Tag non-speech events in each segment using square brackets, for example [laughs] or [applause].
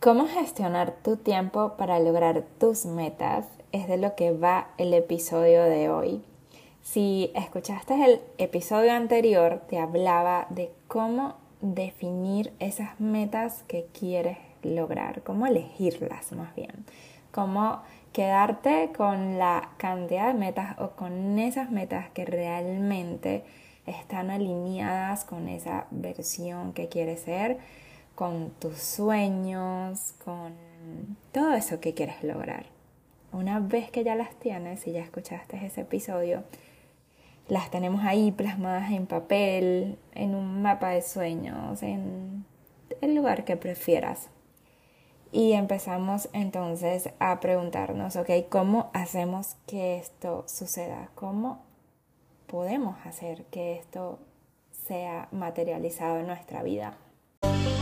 Cómo gestionar tu tiempo para lograr tus metas es de lo que va el episodio de hoy. Si escuchaste el episodio anterior, te hablaba de cómo definir esas metas que quieres lograr, cómo elegirlas más bien, cómo quedarte con la cantidad de metas o con esas metas que realmente están alineadas con esa versión que quieres ser con tus sueños, con todo eso que quieres lograr. Una vez que ya las tienes y ya escuchaste ese episodio, las tenemos ahí plasmadas en papel, en un mapa de sueños, en el lugar que prefieras. Y empezamos entonces a preguntarnos, ok, ¿cómo hacemos que esto suceda? ¿Cómo podemos hacer que esto sea materializado en nuestra vida?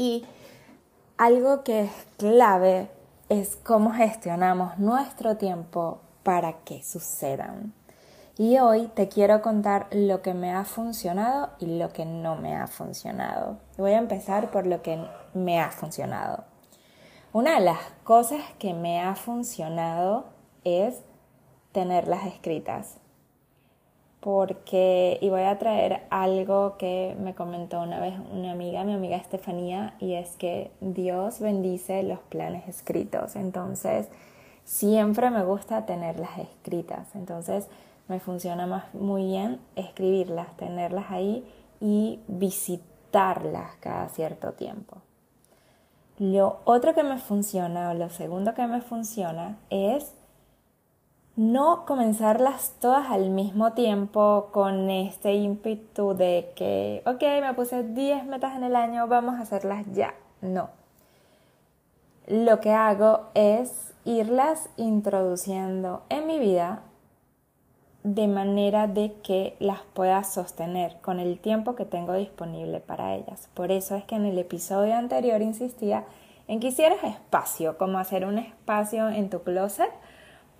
Y algo que es clave es cómo gestionamos nuestro tiempo para que sucedan. Y hoy te quiero contar lo que me ha funcionado y lo que no me ha funcionado. Voy a empezar por lo que me ha funcionado. Una de las cosas que me ha funcionado es tenerlas escritas porque, y voy a traer algo que me comentó una vez una amiga, mi amiga Estefanía, y es que Dios bendice los planes escritos. Entonces, siempre me gusta tenerlas escritas. Entonces, me funciona más, muy bien escribirlas, tenerlas ahí y visitarlas cada cierto tiempo. Lo otro que me funciona, o lo segundo que me funciona, es no comenzarlas todas al mismo tiempo con este ímpetu de que, ok, me puse 10 metas en el año, vamos a hacerlas ya. No. Lo que hago es irlas introduciendo en mi vida de manera de que las pueda sostener con el tiempo que tengo disponible para ellas. Por eso es que en el episodio anterior insistía en que hicieras espacio, como hacer un espacio en tu closet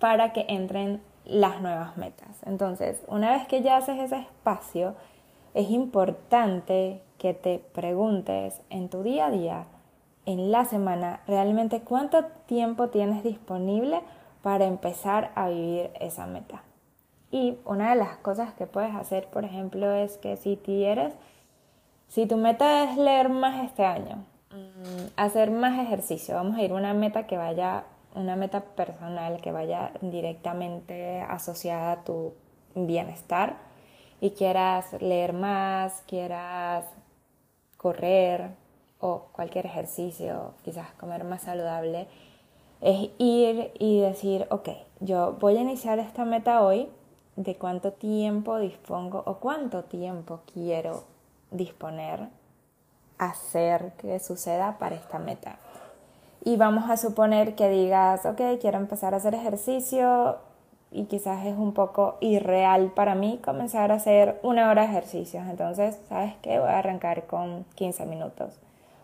para que entren las nuevas metas. Entonces, una vez que ya haces ese espacio, es importante que te preguntes en tu día a día, en la semana, realmente cuánto tiempo tienes disponible para empezar a vivir esa meta. Y una de las cosas que puedes hacer, por ejemplo, es que si si tu meta es leer más este año, mm, hacer más ejercicio, vamos a ir a una meta que vaya una meta personal que vaya directamente asociada a tu bienestar y quieras leer más, quieras correr o cualquier ejercicio, quizás comer más saludable, es ir y decir, ok, yo voy a iniciar esta meta hoy, de cuánto tiempo dispongo o cuánto tiempo quiero disponer hacer que suceda para esta meta. Y vamos a suponer que digas, ok, quiero empezar a hacer ejercicio y quizás es un poco irreal para mí comenzar a hacer una hora de ejercicios. Entonces, ¿sabes qué? Voy a arrancar con 15 minutos.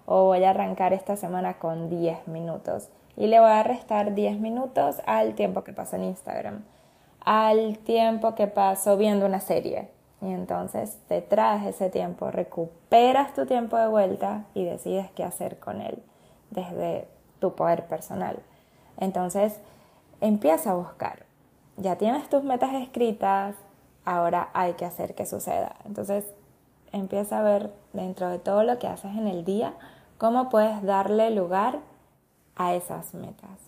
O voy a arrancar esta semana con 10 minutos. Y le voy a restar 10 minutos al tiempo que paso en Instagram. Al tiempo que paso viendo una serie. Y entonces te traes ese tiempo, recuperas tu tiempo de vuelta y decides qué hacer con él. Desde tu poder personal. Entonces, empieza a buscar. Ya tienes tus metas escritas, ahora hay que hacer que suceda. Entonces, empieza a ver dentro de todo lo que haces en el día, cómo puedes darle lugar a esas metas.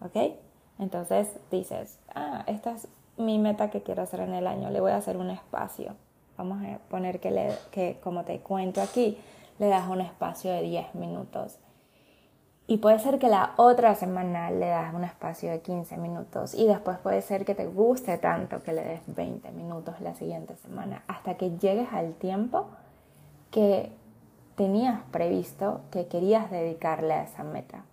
¿Ok? Entonces dices, ah, esta es mi meta que quiero hacer en el año, le voy a hacer un espacio. Vamos a poner que, le, que como te cuento aquí, le das un espacio de 10 minutos. Y puede ser que la otra semana le das un espacio de 15 minutos y después puede ser que te guste tanto que le des 20 minutos la siguiente semana hasta que llegues al tiempo que tenías previsto que querías dedicarle a esa meta.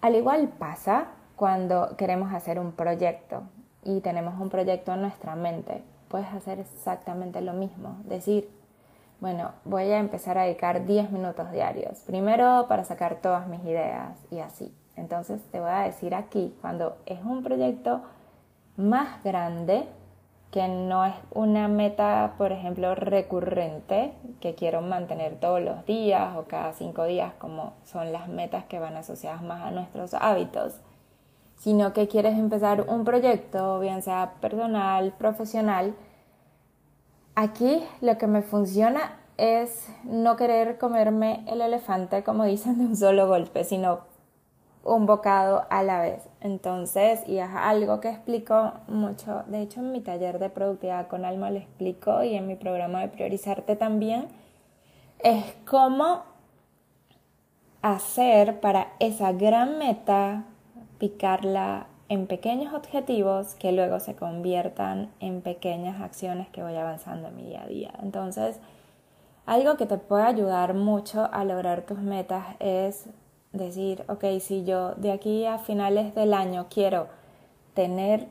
Al igual pasa cuando queremos hacer un proyecto y tenemos un proyecto en nuestra mente. Puedes hacer exactamente lo mismo. Decir, bueno, voy a empezar a dedicar 10 minutos diarios. Primero para sacar todas mis ideas y así. Entonces te voy a decir aquí, cuando es un proyecto más grande, que no es una meta, por ejemplo, recurrente, que quiero mantener todos los días o cada cinco días, como son las metas que van asociadas más a nuestros hábitos, sino que quieres empezar un proyecto, bien sea personal, profesional, aquí lo que me funciona es no querer comerme el elefante, como [laughs] dicen, de un solo golpe, sino un bocado a la vez. Entonces, y es algo que explico mucho, de hecho en mi taller de productividad con alma lo explico y en mi programa de priorizarte también, es cómo hacer para esa gran meta picarla en pequeños objetivos que luego se conviertan en pequeñas acciones que voy avanzando en mi día a día. Entonces, algo que te puede ayudar mucho a lograr tus metas es decir, ok, si yo de aquí a finales del año quiero tener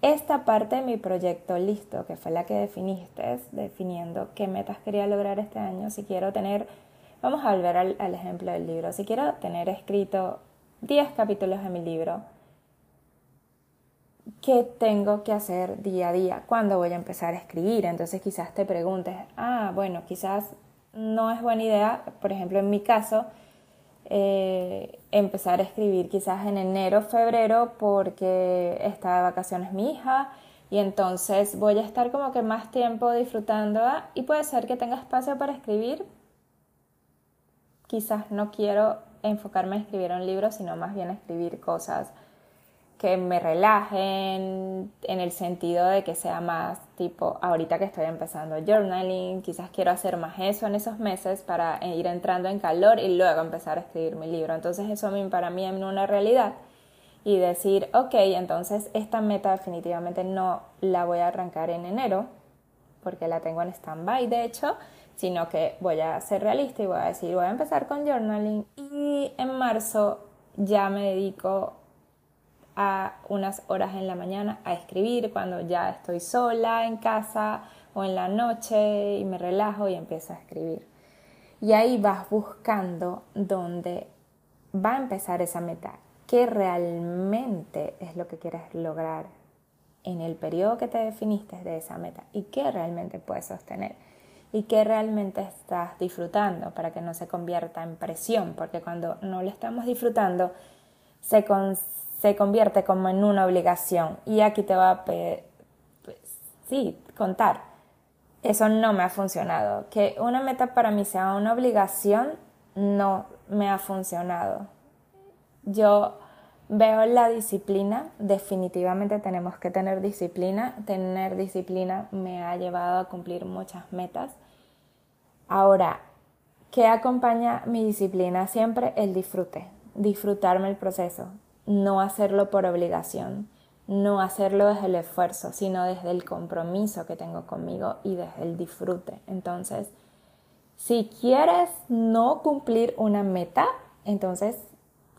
esta parte de mi proyecto listo, que fue la que definiste, definiendo qué metas quería lograr este año, si quiero tener, vamos a volver al, al ejemplo del libro, si quiero tener escrito 10 capítulos de mi libro, ¿qué tengo que hacer día a día? ¿Cuándo voy a empezar a escribir? Entonces quizás te preguntes, ah, bueno, quizás no es buena idea, por ejemplo, en mi caso, eh, empezar a escribir quizás en enero, febrero, porque está de vacaciones mi hija y entonces voy a estar como que más tiempo disfrutando y puede ser que tenga espacio para escribir. Quizás no quiero enfocarme en escribir un libro, sino más bien escribir cosas que me relajen en el sentido de que sea más tipo, ahorita que estoy empezando journaling, quizás quiero hacer más eso en esos meses para ir entrando en calor y luego empezar a escribir mi libro. Entonces eso para mí es una realidad y decir, ok, entonces esta meta definitivamente no la voy a arrancar en enero porque la tengo en stand-by de hecho, sino que voy a ser realista y voy a decir, voy a empezar con journaling y en marzo ya me dedico a unas horas en la mañana a escribir cuando ya estoy sola en casa o en la noche y me relajo y empiezo a escribir. Y ahí vas buscando dónde va a empezar esa meta, qué realmente es lo que quieres lograr en el periodo que te definiste de esa meta y qué realmente puedes sostener y qué realmente estás disfrutando para que no se convierta en presión, porque cuando no lo estamos disfrutando se, se convierte como en una obligación. Y aquí te va a pues, sí, contar. Eso no me ha funcionado. Que una meta para mí sea una obligación no me ha funcionado. Yo veo la disciplina, definitivamente tenemos que tener disciplina. Tener disciplina me ha llevado a cumplir muchas metas. Ahora, ¿qué acompaña mi disciplina? Siempre el disfrute, disfrutarme el proceso, no hacerlo por obligación, no hacerlo desde el esfuerzo, sino desde el compromiso que tengo conmigo y desde el disfrute. Entonces, si quieres no cumplir una meta, entonces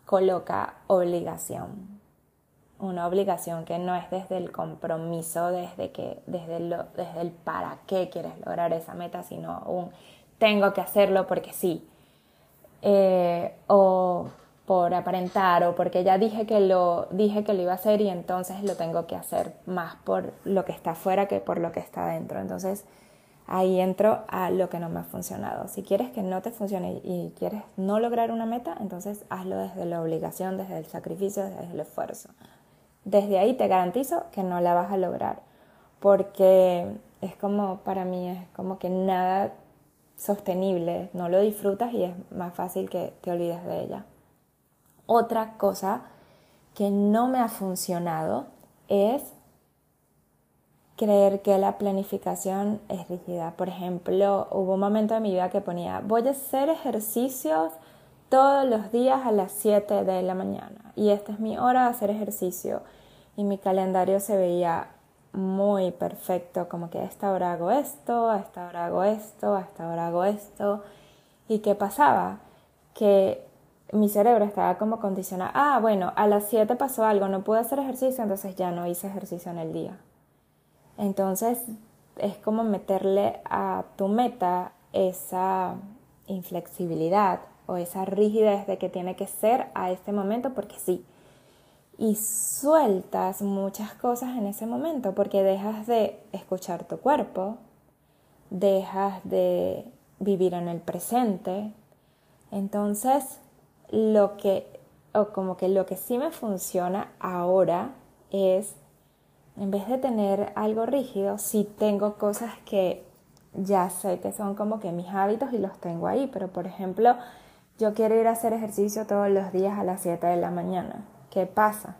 coloca obligación. Una obligación que no es desde el compromiso, desde, que, desde, lo, desde el para qué quieres lograr esa meta, sino un tengo que hacerlo porque sí. Eh, o por aparentar o porque ya dije que lo dije que lo iba a hacer y entonces lo tengo que hacer más por lo que está afuera que por lo que está dentro. Entonces ahí entro a lo que no me ha funcionado. Si quieres que no te funcione y quieres no lograr una meta, entonces hazlo desde la obligación, desde el sacrificio, desde el esfuerzo. Desde ahí te garantizo que no la vas a lograr porque es como para mí es como que nada sostenible, no lo disfrutas y es más fácil que te olvides de ella. Otra cosa que no me ha funcionado es creer que la planificación es rígida. Por ejemplo, hubo un momento de mi vida que ponía, voy a hacer ejercicios todos los días a las 7 de la mañana y esta es mi hora de hacer ejercicio y mi calendario se veía muy perfecto, como que a esta hora hago esto, a esta hora hago esto, a esta hora hago esto. ¿Y qué pasaba? Que mi cerebro estaba como condicionado, ah, bueno, a las 7 pasó algo, no pude hacer ejercicio, entonces ya no hice ejercicio en el día. Entonces es como meterle a tu meta esa inflexibilidad o esa rigidez de que tiene que ser a este momento porque sí. Y sueltas muchas cosas en ese momento porque dejas de escuchar tu cuerpo, dejas de vivir en el presente. Entonces, lo que, o como que lo que sí me funciona ahora es, en vez de tener algo rígido, sí tengo cosas que ya sé que son como que mis hábitos y los tengo ahí, pero por ejemplo, yo quiero ir a hacer ejercicio todos los días a las 7 de la mañana. ¿Qué pasa?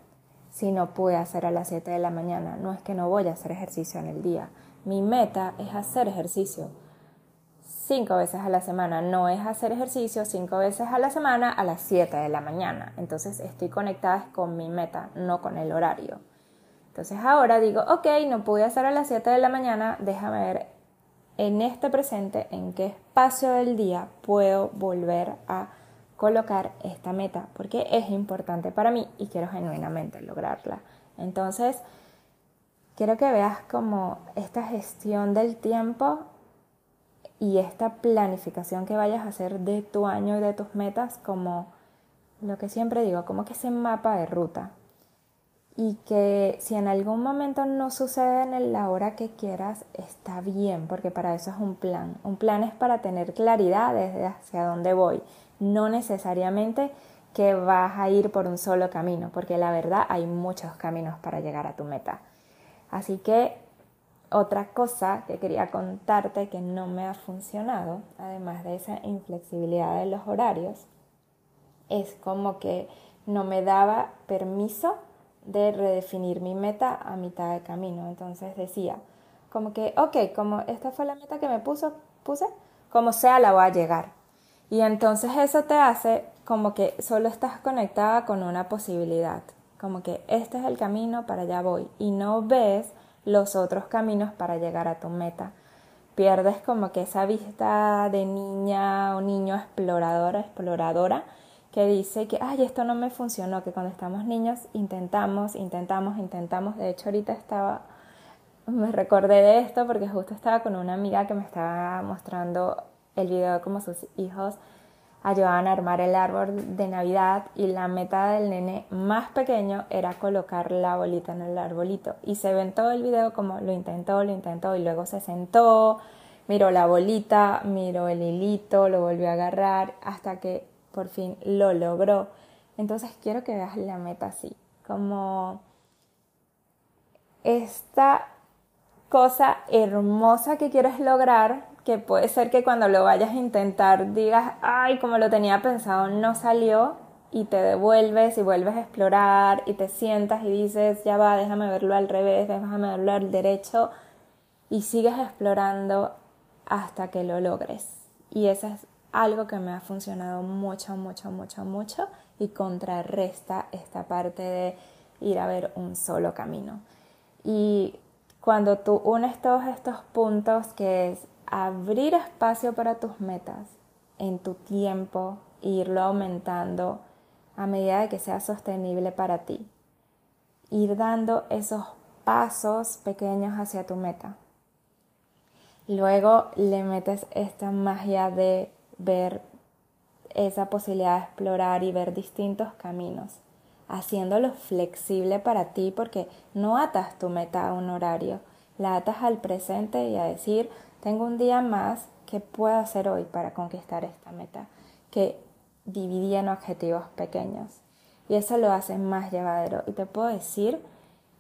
Si no puedo hacer a las 7 de la mañana, no es que no voy a hacer ejercicio en el día. Mi meta es hacer ejercicio cinco veces a la semana, no es hacer ejercicio cinco veces a la semana a las 7 de la mañana. Entonces estoy conectada con mi meta, no con el horario. Entonces ahora digo, ok, no pude hacer a las 7 de la mañana, déjame ver en este presente, en qué espacio del día puedo volver a colocar esta meta, porque es importante para mí y quiero genuinamente lograrla. Entonces, quiero que veas como esta gestión del tiempo y esta planificación que vayas a hacer de tu año y de tus metas como lo que siempre digo, como que ese mapa de ruta y que si en algún momento no sucede en la hora que quieras, está bien, porque para eso es un plan. Un plan es para tener claridad desde hacia dónde voy, no necesariamente que vas a ir por un solo camino, porque la verdad hay muchos caminos para llegar a tu meta. Así que otra cosa que quería contarte que no me ha funcionado, además de esa inflexibilidad de los horarios, es como que no me daba permiso de redefinir mi meta a mitad de camino. Entonces decía, como que, ok, como esta fue la meta que me puso, puse, como sea la voy a llegar. Y entonces eso te hace como que solo estás conectada con una posibilidad, como que este es el camino, para allá voy, y no ves los otros caminos para llegar a tu meta. Pierdes como que esa vista de niña o niño exploradora, exploradora, que dice que, ay, esto no me funcionó, que cuando estamos niños intentamos, intentamos, intentamos. De hecho, ahorita estaba, me recordé de esto porque justo estaba con una amiga que me estaba mostrando el video de cómo sus hijos ayudaban a armar el árbol de Navidad y la meta del nene más pequeño era colocar la bolita en el arbolito. Y se ve en todo el video como lo intentó, lo intentó y luego se sentó, miró la bolita, miró el hilito, lo volvió a agarrar hasta que por fin lo logró. Entonces quiero que veas la meta así, como esta cosa hermosa que quieres lograr, que puede ser que cuando lo vayas a intentar digas, ay, como lo tenía pensado, no salió, y te devuelves y vuelves a explorar y te sientas y dices, ya va, déjame verlo al revés, déjame verlo al derecho, y sigues explorando hasta que lo logres. Y esa es algo que me ha funcionado mucho, mucho, mucho, mucho y contrarresta esta parte de ir a ver un solo camino. Y cuando tú unes todos estos puntos que es abrir espacio para tus metas en tu tiempo e irlo aumentando a medida de que sea sostenible para ti. Ir dando esos pasos pequeños hacia tu meta. Luego le metes esta magia de ver esa posibilidad de explorar y ver distintos caminos, haciéndolo flexible para ti porque no atas tu meta a un horario, la atas al presente y a decir, tengo un día más que puedo hacer hoy para conquistar esta meta, que dividí en objetivos pequeños. Y eso lo hace más llevadero. Y te puedo decir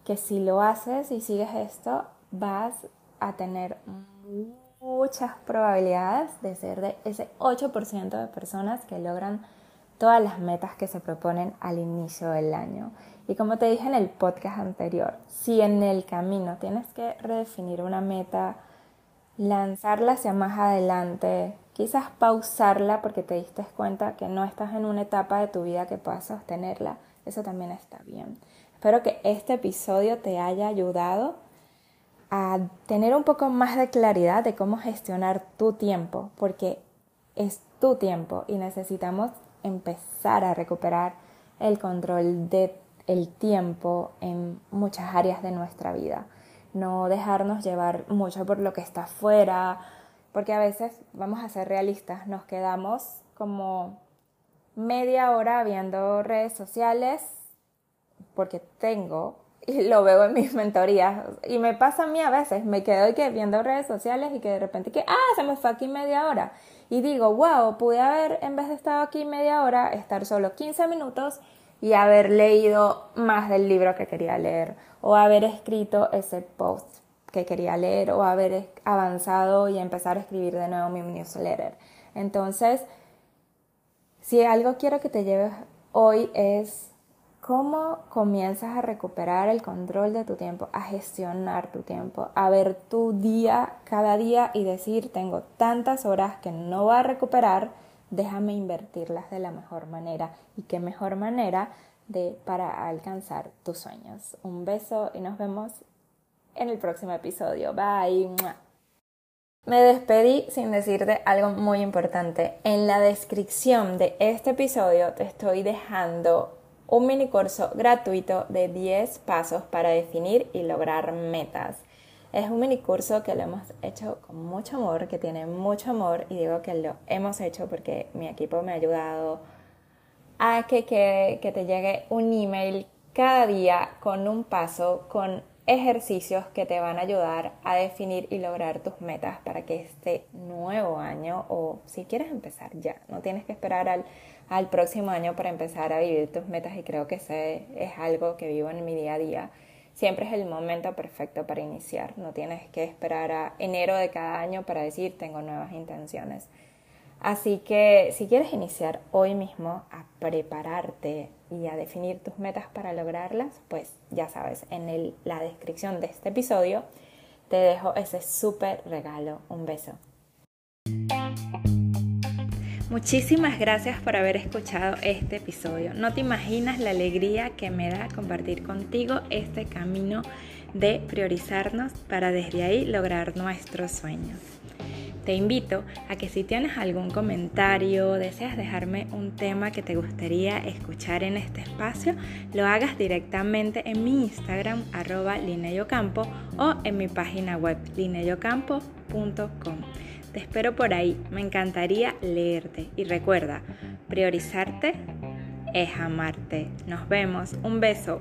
que si lo haces y sigues esto, vas a tener muchas probabilidades de ser de ese 8% de personas que logran todas las metas que se proponen al inicio del año. Y como te dije en el podcast anterior, si en el camino tienes que redefinir una meta, lanzarla hacia más adelante, quizás pausarla porque te diste cuenta que no estás en una etapa de tu vida que puedas sostenerla, eso también está bien. Espero que este episodio te haya ayudado a tener un poco más de claridad de cómo gestionar tu tiempo, porque es tu tiempo y necesitamos empezar a recuperar el control de el tiempo en muchas áreas de nuestra vida. No dejarnos llevar mucho por lo que está afuera, porque a veces, vamos a ser realistas, nos quedamos como media hora viendo redes sociales porque tengo [laughs] y lo veo en mis mentorías. Y me pasa a mí a veces, me quedo que viendo redes sociales y que de repente que, ah, se me fue aquí media hora y digo, wow, pude haber, en vez de estar aquí media hora, estar solo 15 minutos y haber leído más del libro que quería leer o haber escrito ese post que quería leer o haber avanzado y empezar a escribir de nuevo mi newsletter. Entonces, si algo quiero que te lleves hoy es cómo comienzas a recuperar el control de tu tiempo, a gestionar tu tiempo, a ver tu día cada día y decir, tengo tantas horas que no voy a recuperar, déjame invertirlas de la mejor manera. ¿Y qué mejor manera de para alcanzar tus sueños? Un beso y nos vemos en el próximo episodio. Bye. Me despedí sin decirte algo muy importante. En la descripción de este episodio te estoy dejando un mini curso gratuito de 10 pasos para definir y lograr metas. Es un mini curso que lo hemos hecho con mucho amor, que tiene mucho amor y digo que lo hemos hecho porque mi equipo me ha ayudado a que, que, que te llegue un email cada día con un paso, con ejercicios que te van a ayudar a definir y lograr tus metas para que este nuevo año o si quieres empezar ya, no tienes que esperar al al próximo año para empezar a vivir tus metas y creo que ese es algo que vivo en mi día a día. Siempre es el momento perfecto para iniciar, no tienes que esperar a enero de cada año para decir tengo nuevas intenciones. Así que si quieres iniciar hoy mismo a prepararte y a definir tus metas para lograrlas, pues ya sabes, en la descripción de este episodio te dejo ese súper regalo. Un beso. Muchísimas gracias por haber escuchado este episodio. No te imaginas la alegría que me da compartir contigo este camino de priorizarnos para desde ahí lograr nuestros sueños. Te invito a que si tienes algún comentario, deseas dejarme un tema que te gustaría escuchar en este espacio, lo hagas directamente en mi Instagram arroba lineyocampo o en mi página web lineyocampo.com. Te espero por ahí, me encantaría leerte. Y recuerda, priorizarte es amarte. Nos vemos, un beso.